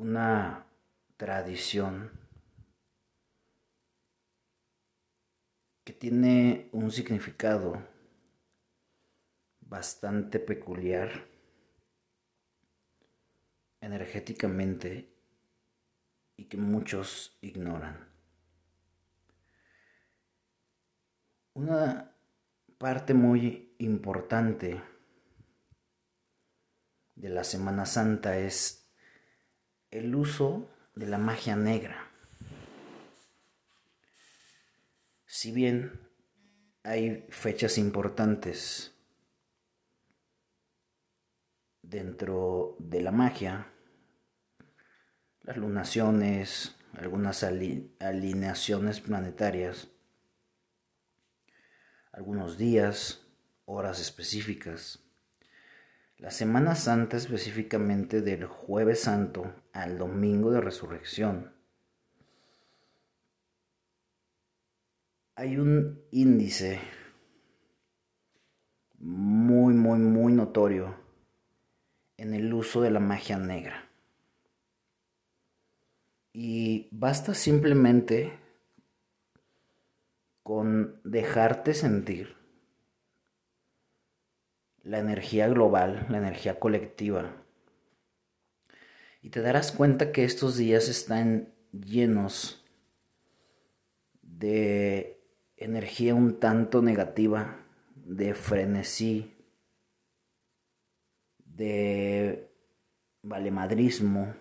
una tradición que tiene un significado bastante peculiar energéticamente y que muchos ignoran. Una parte muy importante de la Semana Santa es el uso de la magia negra. Si bien hay fechas importantes dentro de la magia, las lunaciones, algunas alineaciones planetarias, algunos días, horas específicas. La Semana Santa específicamente del jueves santo al domingo de resurrección. Hay un índice muy, muy, muy notorio en el uso de la magia negra. Y basta simplemente con dejarte sentir la energía global, la energía colectiva. Y te darás cuenta que estos días están llenos de energía un tanto negativa, de frenesí, de valemadrismo,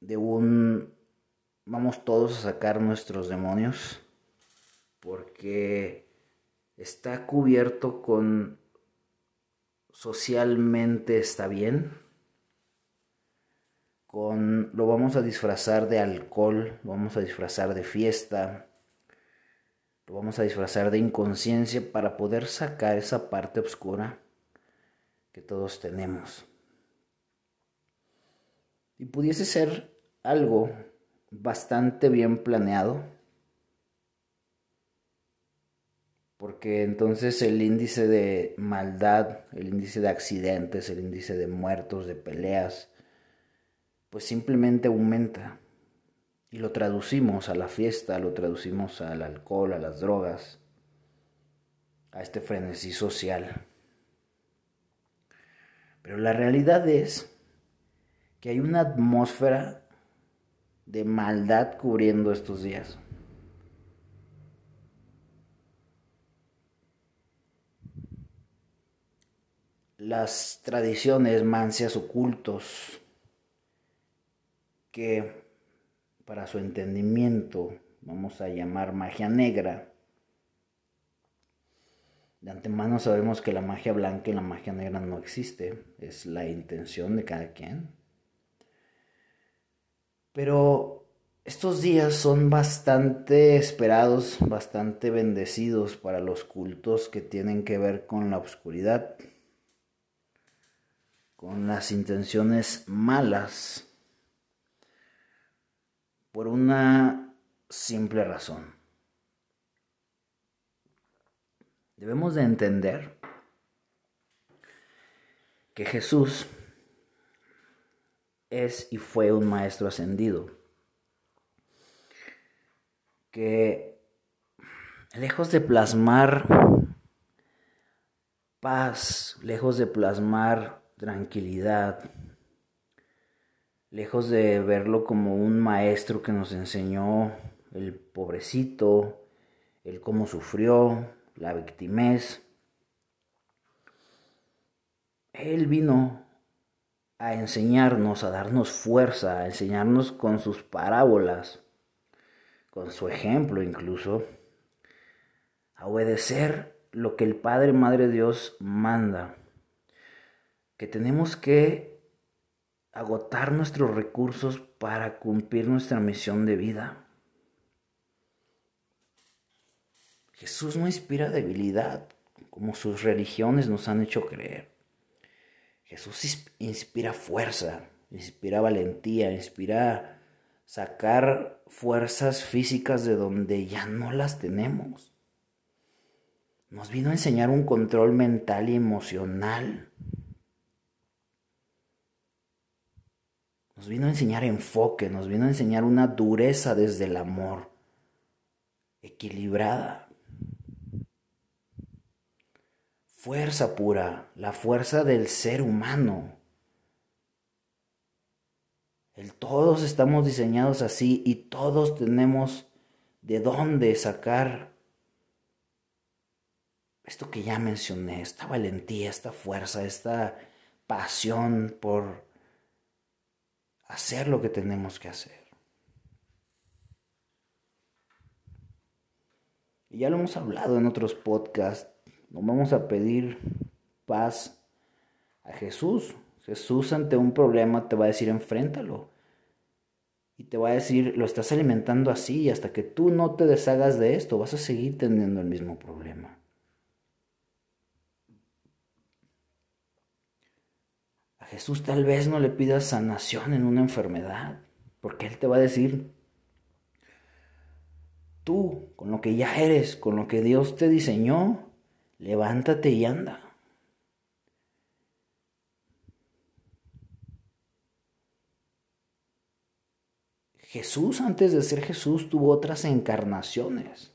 de un vamos todos a sacar nuestros demonios porque está cubierto con socialmente está bien con lo vamos a disfrazar de alcohol, lo vamos a disfrazar de fiesta, lo vamos a disfrazar de inconsciencia para poder sacar esa parte oscura que todos tenemos. Y pudiese ser algo bastante bien planeado, porque entonces el índice de maldad, el índice de accidentes, el índice de muertos, de peleas, pues simplemente aumenta. Y lo traducimos a la fiesta, lo traducimos al alcohol, a las drogas, a este frenesí social. Pero la realidad es que hay una atmósfera de maldad cubriendo estos días. Las tradiciones, mancias ocultos, que para su entendimiento vamos a llamar magia negra. De antemano sabemos que la magia blanca y la magia negra no existe, es la intención de cada quien. Pero estos días son bastante esperados, bastante bendecidos para los cultos que tienen que ver con la oscuridad, con las intenciones malas, por una simple razón. Debemos de entender que Jesús es y fue un maestro ascendido, que lejos de plasmar paz, lejos de plasmar tranquilidad, lejos de verlo como un maestro que nos enseñó el pobrecito, el cómo sufrió, la victimez, él vino a enseñarnos, a darnos fuerza, a enseñarnos con sus parábolas, con su ejemplo incluso, a obedecer lo que el Padre Madre Dios manda, que tenemos que agotar nuestros recursos para cumplir nuestra misión de vida. Jesús no inspira debilidad, como sus religiones nos han hecho creer. Jesús inspira fuerza, inspira valentía, inspira sacar fuerzas físicas de donde ya no las tenemos. Nos vino a enseñar un control mental y emocional Nos vino a enseñar enfoque, nos vino a enseñar una dureza desde el amor, equilibrada. Fuerza pura, la fuerza del ser humano. Todos estamos diseñados así y todos tenemos de dónde sacar esto que ya mencioné, esta valentía, esta fuerza, esta pasión por hacer lo que tenemos que hacer. Y ya lo hemos hablado en otros podcasts, no vamos a pedir paz a Jesús. Jesús ante un problema te va a decir enfréntalo. Y te va a decir, lo estás alimentando así y hasta que tú no te deshagas de esto, vas a seguir teniendo el mismo problema. Jesús tal vez no le pidas sanación en una enfermedad, porque Él te va a decir, tú, con lo que ya eres, con lo que Dios te diseñó, levántate y anda. Jesús antes de ser Jesús tuvo otras encarnaciones.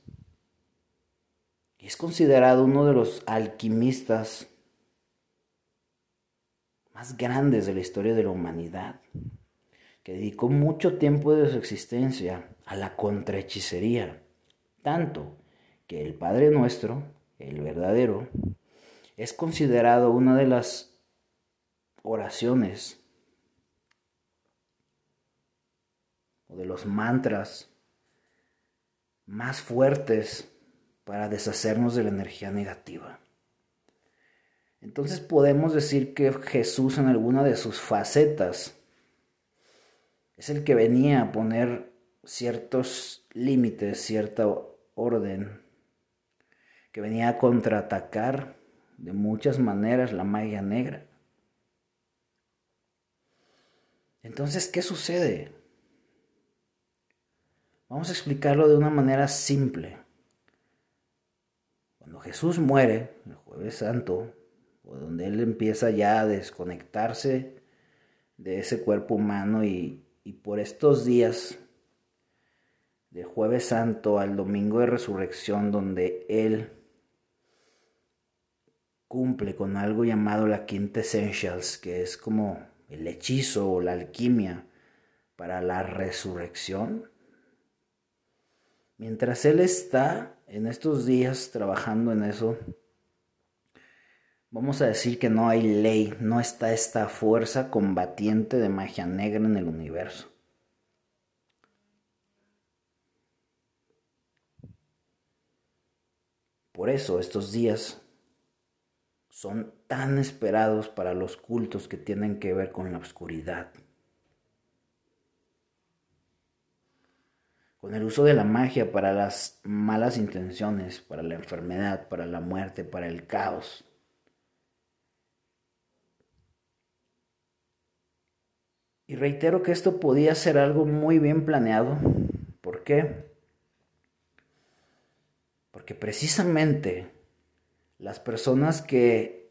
Es considerado uno de los alquimistas más grandes de la historia de la humanidad, que dedicó mucho tiempo de su existencia a la contrahechicería, tanto que el Padre Nuestro, el verdadero, es considerado una de las oraciones o de los mantras más fuertes para deshacernos de la energía negativa. Entonces podemos decir que Jesús en alguna de sus facetas es el que venía a poner ciertos límites, cierta orden, que venía a contraatacar de muchas maneras la magia negra. Entonces, ¿qué sucede? Vamos a explicarlo de una manera simple. Cuando Jesús muere, el jueves santo, o donde él empieza ya a desconectarse de ese cuerpo humano y, y por estos días de jueves santo al domingo de resurrección donde él cumple con algo llamado la quinta essentials, que es como el hechizo o la alquimia para la resurrección. Mientras él está en estos días trabajando en eso, Vamos a decir que no hay ley, no está esta fuerza combatiente de magia negra en el universo. Por eso estos días son tan esperados para los cultos que tienen que ver con la oscuridad. Con el uso de la magia para las malas intenciones, para la enfermedad, para la muerte, para el caos. Y reitero que esto podía ser algo muy bien planeado. ¿Por qué? Porque precisamente las personas que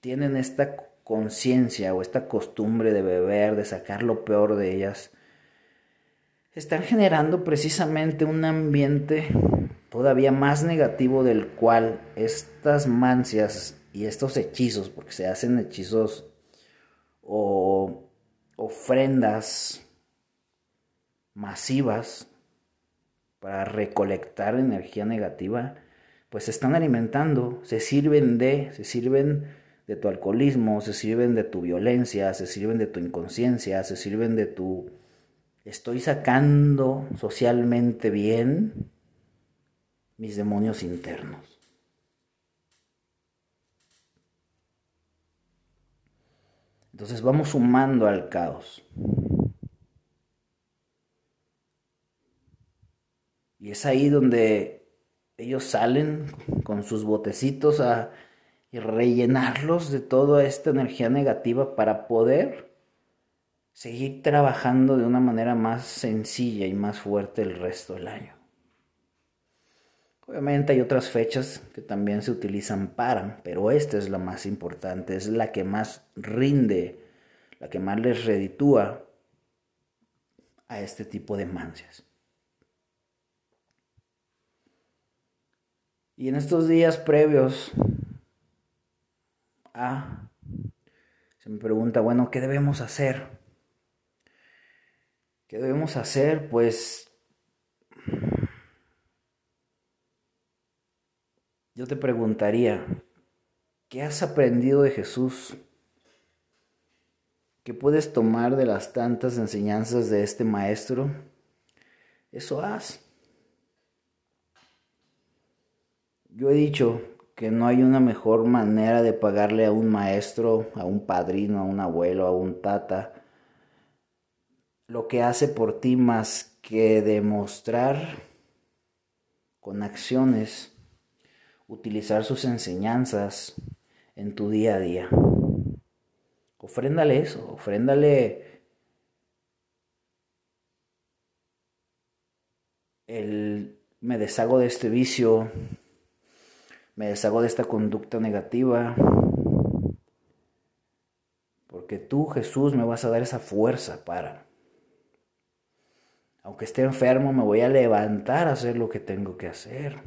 tienen esta conciencia o esta costumbre de beber, de sacar lo peor de ellas, están generando precisamente un ambiente todavía más negativo del cual estas mancias y estos hechizos, porque se hacen hechizos o ofrendas masivas para recolectar energía negativa, pues se están alimentando, se sirven de, se sirven de tu alcoholismo, se sirven de tu violencia, se sirven de tu inconsciencia, se sirven de tu estoy sacando socialmente bien mis demonios internos. Entonces vamos sumando al caos. Y es ahí donde ellos salen con sus botecitos a rellenarlos de toda esta energía negativa para poder seguir trabajando de una manera más sencilla y más fuerte el resto del año. Obviamente hay otras fechas que también se utilizan para, pero esta es la más importante, es la que más rinde, la que más les reditúa a este tipo de mancias. Y en estos días previos a, se me pregunta, bueno, ¿qué debemos hacer? ¿Qué debemos hacer? Pues yo te preguntaría, ¿qué has aprendido de Jesús? ¿Qué puedes tomar de las tantas enseñanzas de este maestro? Eso haz. Yo he dicho que no hay una mejor manera de pagarle a un maestro, a un padrino, a un abuelo, a un tata, lo que hace por ti más que demostrar con acciones utilizar sus enseñanzas en tu día a día. Ofréndale eso, ofréndale el me deshago de este vicio, me deshago de esta conducta negativa, porque tú Jesús me vas a dar esa fuerza para, aunque esté enfermo, me voy a levantar a hacer lo que tengo que hacer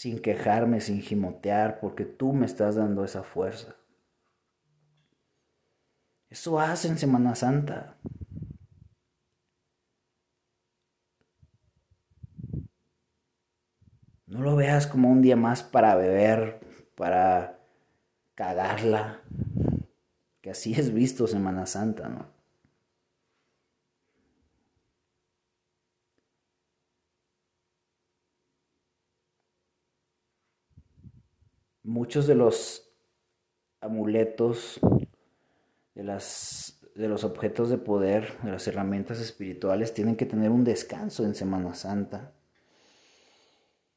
sin quejarme, sin gimotear, porque tú me estás dando esa fuerza. Eso hace en Semana Santa. No lo veas como un día más para beber, para cagarla, que así es visto Semana Santa, ¿no? Muchos de los amuletos, de, las, de los objetos de poder, de las herramientas espirituales, tienen que tener un descanso en Semana Santa.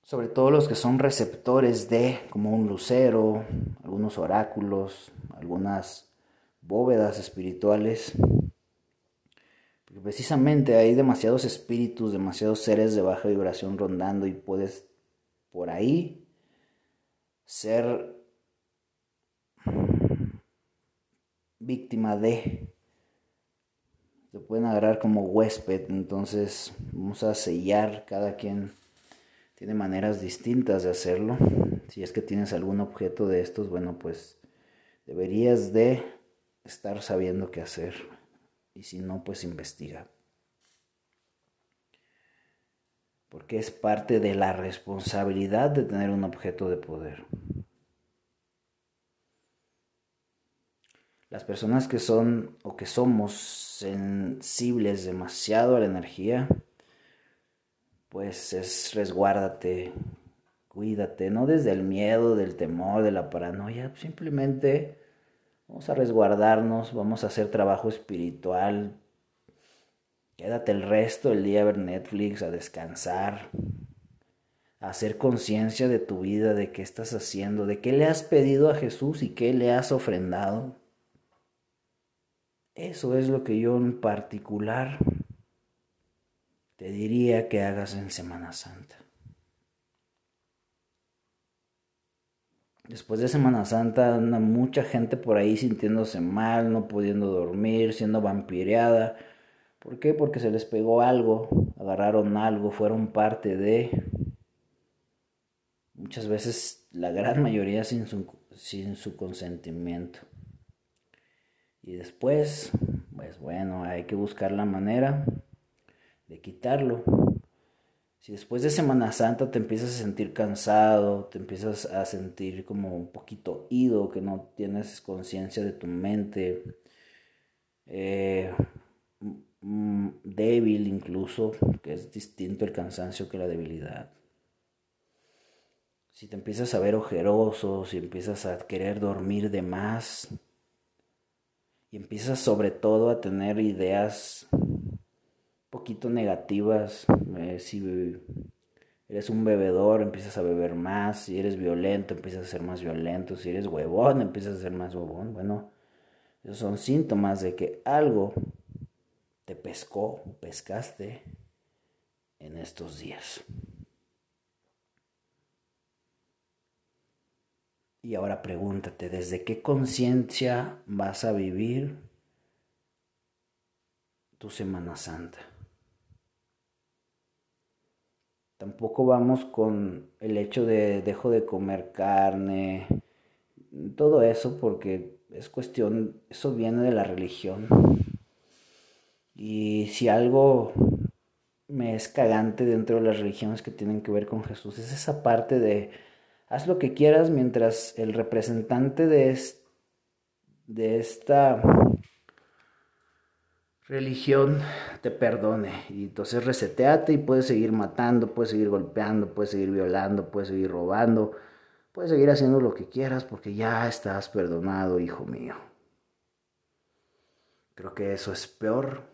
Sobre todo los que son receptores de, como un lucero, algunos oráculos, algunas bóvedas espirituales. Porque precisamente hay demasiados espíritus, demasiados seres de baja vibración rondando y puedes por ahí ser víctima de. Se pueden agarrar como huésped, entonces vamos a sellar, cada quien tiene maneras distintas de hacerlo. Si es que tienes algún objeto de estos, bueno, pues deberías de estar sabiendo qué hacer. Y si no, pues investiga. Porque es parte de la responsabilidad de tener un objeto de poder. Las personas que son o que somos sensibles demasiado a la energía, pues es resguárdate, cuídate, no desde el miedo, del temor, de la paranoia, simplemente vamos a resguardarnos, vamos a hacer trabajo espiritual, Quédate el resto del día a ver Netflix, a descansar, a hacer conciencia de tu vida, de qué estás haciendo, de qué le has pedido a Jesús y qué le has ofrendado. Eso es lo que yo en particular te diría que hagas en Semana Santa. Después de Semana Santa anda mucha gente por ahí sintiéndose mal, no pudiendo dormir, siendo vampireada ¿Por qué? Porque se les pegó algo, agarraron algo, fueron parte de... Muchas veces la gran mayoría sin su, sin su consentimiento. Y después, pues bueno, hay que buscar la manera de quitarlo. Si después de Semana Santa te empiezas a sentir cansado, te empiezas a sentir como un poquito ido, que no tienes conciencia de tu mente, eh, Mm, débil incluso, que es distinto el cansancio que la debilidad. Si te empiezas a ver ojeroso, si empiezas a querer dormir de más, y empiezas sobre todo a tener ideas poquito negativas, eh, si eres un bebedor, empiezas a beber más, si eres violento, empiezas a ser más violento, si eres huevón, empiezas a ser más huevón. Bueno, esos son síntomas de que algo pescó, pescaste en estos días. Y ahora pregúntate, ¿desde qué conciencia vas a vivir tu Semana Santa. Tampoco vamos con el hecho de dejo de comer carne, todo eso porque es cuestión, eso viene de la religión. Y si algo me es cagante dentro de las religiones que tienen que ver con Jesús, es esa parte de haz lo que quieras mientras el representante de, de esta religión te perdone. Y entonces reseteate y puedes seguir matando, puedes seguir golpeando, puedes seguir violando, puedes seguir robando, puedes seguir haciendo lo que quieras porque ya estás perdonado, hijo mío. Creo que eso es peor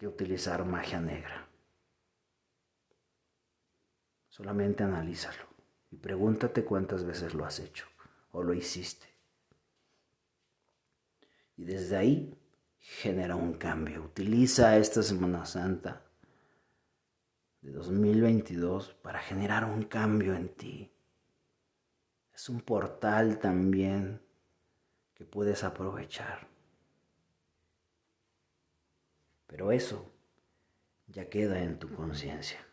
que utilizar magia negra. Solamente analízalo y pregúntate cuántas veces lo has hecho o lo hiciste. Y desde ahí genera un cambio. Utiliza esta Semana Santa de 2022 para generar un cambio en ti. Es un portal también que puedes aprovechar. Pero eso ya queda en tu conciencia.